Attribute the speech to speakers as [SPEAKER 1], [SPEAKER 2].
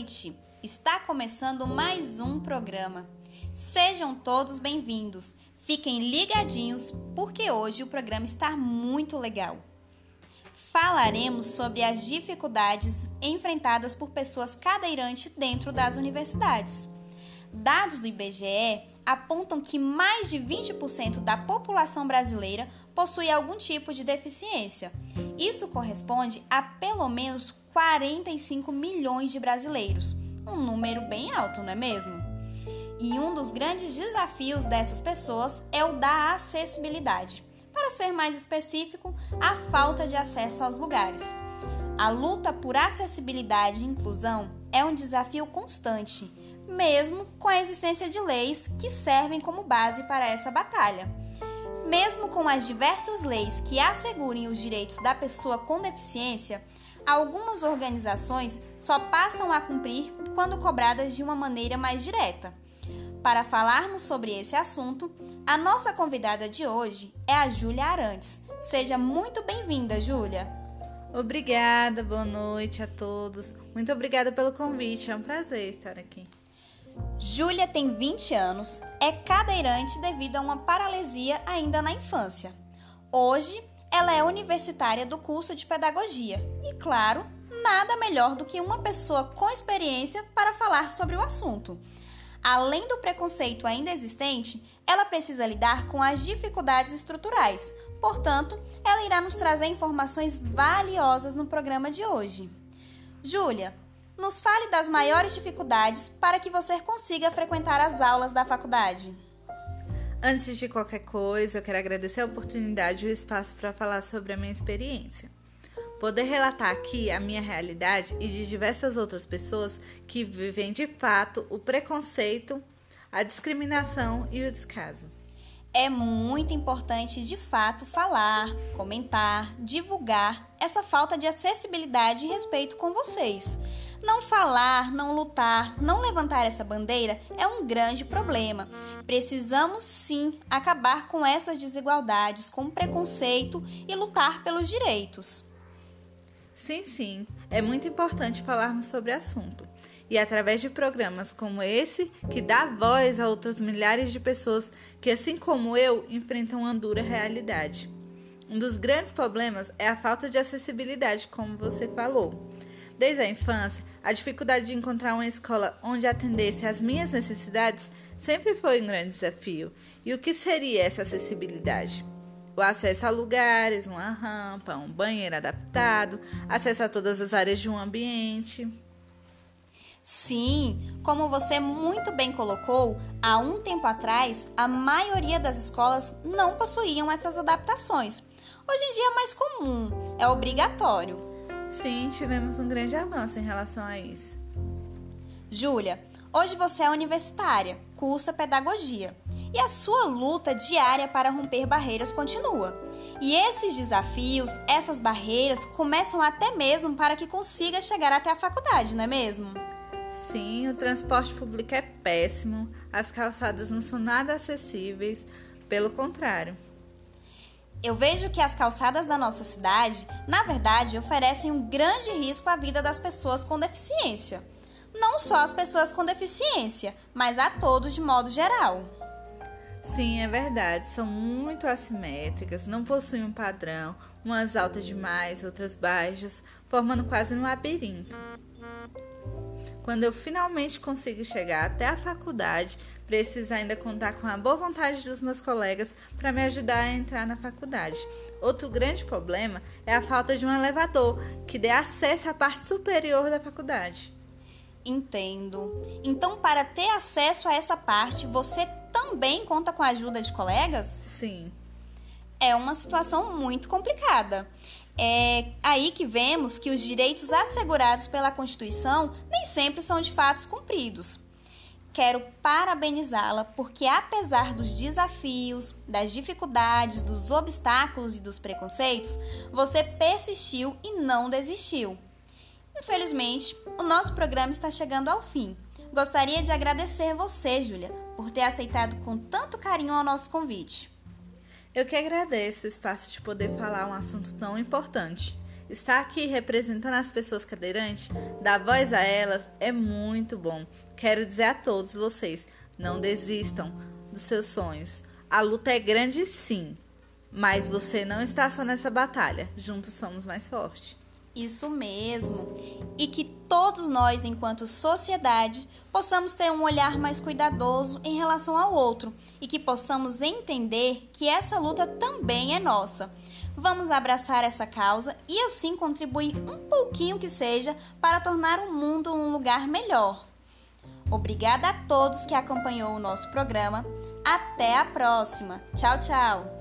[SPEAKER 1] noite! Está começando mais um programa. Sejam todos bem-vindos. Fiquem ligadinhos porque hoje o programa está muito legal. Falaremos sobre as dificuldades enfrentadas por pessoas cadeirantes dentro das universidades. Dados do IBGE apontam que mais de 20% da população brasileira possui algum tipo de deficiência. Isso corresponde a pelo menos 45 milhões de brasileiros. Um número bem alto, não é mesmo? E um dos grandes desafios dessas pessoas é o da acessibilidade. Para ser mais específico, a falta de acesso aos lugares. A luta por acessibilidade e inclusão é um desafio constante, mesmo com a existência de leis que servem como base para essa batalha. Mesmo com as diversas leis que assegurem os direitos da pessoa com deficiência, algumas organizações só passam a cumprir quando cobradas de uma maneira mais direta. Para falarmos sobre esse assunto, a nossa convidada de hoje é a Júlia Arantes. Seja muito bem-vinda, Júlia.
[SPEAKER 2] Obrigada, boa noite a todos. Muito obrigada pelo convite, é um prazer estar aqui.
[SPEAKER 1] Júlia tem 20 anos, é cadeirante devido a uma paralisia ainda na infância. Hoje, ela é universitária do curso de pedagogia e, claro, nada melhor do que uma pessoa com experiência para falar sobre o assunto. Além do preconceito ainda existente, ela precisa lidar com as dificuldades estruturais. Portanto, ela irá nos trazer informações valiosas no programa de hoje. Júlia, nos fale das maiores dificuldades para que você consiga frequentar as aulas da faculdade.
[SPEAKER 2] Antes de qualquer coisa, eu quero agradecer a oportunidade e o espaço para falar sobre a minha experiência. Poder relatar aqui a minha realidade e de diversas outras pessoas que vivem de fato o preconceito, a discriminação e o descaso.
[SPEAKER 1] É muito importante de fato falar, comentar, divulgar essa falta de acessibilidade e respeito com vocês. Não falar, não lutar, não levantar essa bandeira é um grande problema. Precisamos sim acabar com essas desigualdades, com preconceito e lutar pelos direitos.
[SPEAKER 2] Sim, sim, é muito importante falarmos sobre o assunto. E através de programas como esse, que dá voz a outras milhares de pessoas que, assim como eu, enfrentam uma dura realidade. Um dos grandes problemas é a falta de acessibilidade, como você falou. Desde a infância, a dificuldade de encontrar uma escola onde atendesse às minhas necessidades sempre foi um grande desafio. E o que seria essa acessibilidade? O acesso a lugares, uma rampa, um banheiro adaptado, acesso a todas as áreas de um ambiente.
[SPEAKER 1] Sim, como você muito bem colocou, há um tempo atrás a maioria das escolas não possuíam essas adaptações. Hoje em dia é mais comum, é obrigatório.
[SPEAKER 2] Sim, tivemos um grande avanço em relação a isso.
[SPEAKER 1] Júlia, hoje você é universitária, cursa pedagogia, e a sua luta diária para romper barreiras continua. E esses desafios, essas barreiras, começam até mesmo para que consiga chegar até a faculdade, não é mesmo?
[SPEAKER 2] Sim, o transporte público é péssimo, as calçadas não são nada acessíveis, pelo contrário.
[SPEAKER 1] Eu vejo que as calçadas da nossa cidade, na verdade, oferecem um grande risco à vida das pessoas com deficiência. Não só as pessoas com deficiência, mas a todos de modo geral.
[SPEAKER 2] Sim, é verdade. São muito assimétricas, não possuem um padrão, umas altas demais, outras baixas, formando quase um labirinto. Quando eu finalmente consigo chegar até a faculdade, preciso ainda contar com a boa vontade dos meus colegas para me ajudar a entrar na faculdade. Outro grande problema é a falta de um elevador que dê acesso à parte superior da faculdade.
[SPEAKER 1] Entendo. Então, para ter acesso a essa parte, você também conta com a ajuda de colegas?
[SPEAKER 2] Sim.
[SPEAKER 1] É uma situação muito complicada. É aí que vemos que os direitos assegurados pela Constituição nem sempre são de fato cumpridos. Quero parabenizá-la porque, apesar dos desafios, das dificuldades, dos obstáculos e dos preconceitos, você persistiu e não desistiu. Infelizmente, o nosso programa está chegando ao fim. Gostaria de agradecer você, Júlia, por ter aceitado com tanto carinho o nosso convite.
[SPEAKER 2] Eu que agradeço o espaço de poder falar um assunto tão importante. Estar aqui representando as pessoas cadeirantes, dar voz a elas, é muito bom. Quero dizer a todos vocês: não desistam dos seus sonhos. A luta é grande, sim, mas você não está só nessa batalha. Juntos somos mais fortes.
[SPEAKER 1] Isso mesmo. E que todos nós, enquanto sociedade, possamos ter um olhar mais cuidadoso em relação ao outro e que possamos entender que essa luta também é nossa. Vamos abraçar essa causa e assim contribuir um pouquinho que seja para tornar o mundo um lugar melhor. Obrigada a todos que acompanhou o nosso programa. Até a próxima. Tchau, tchau.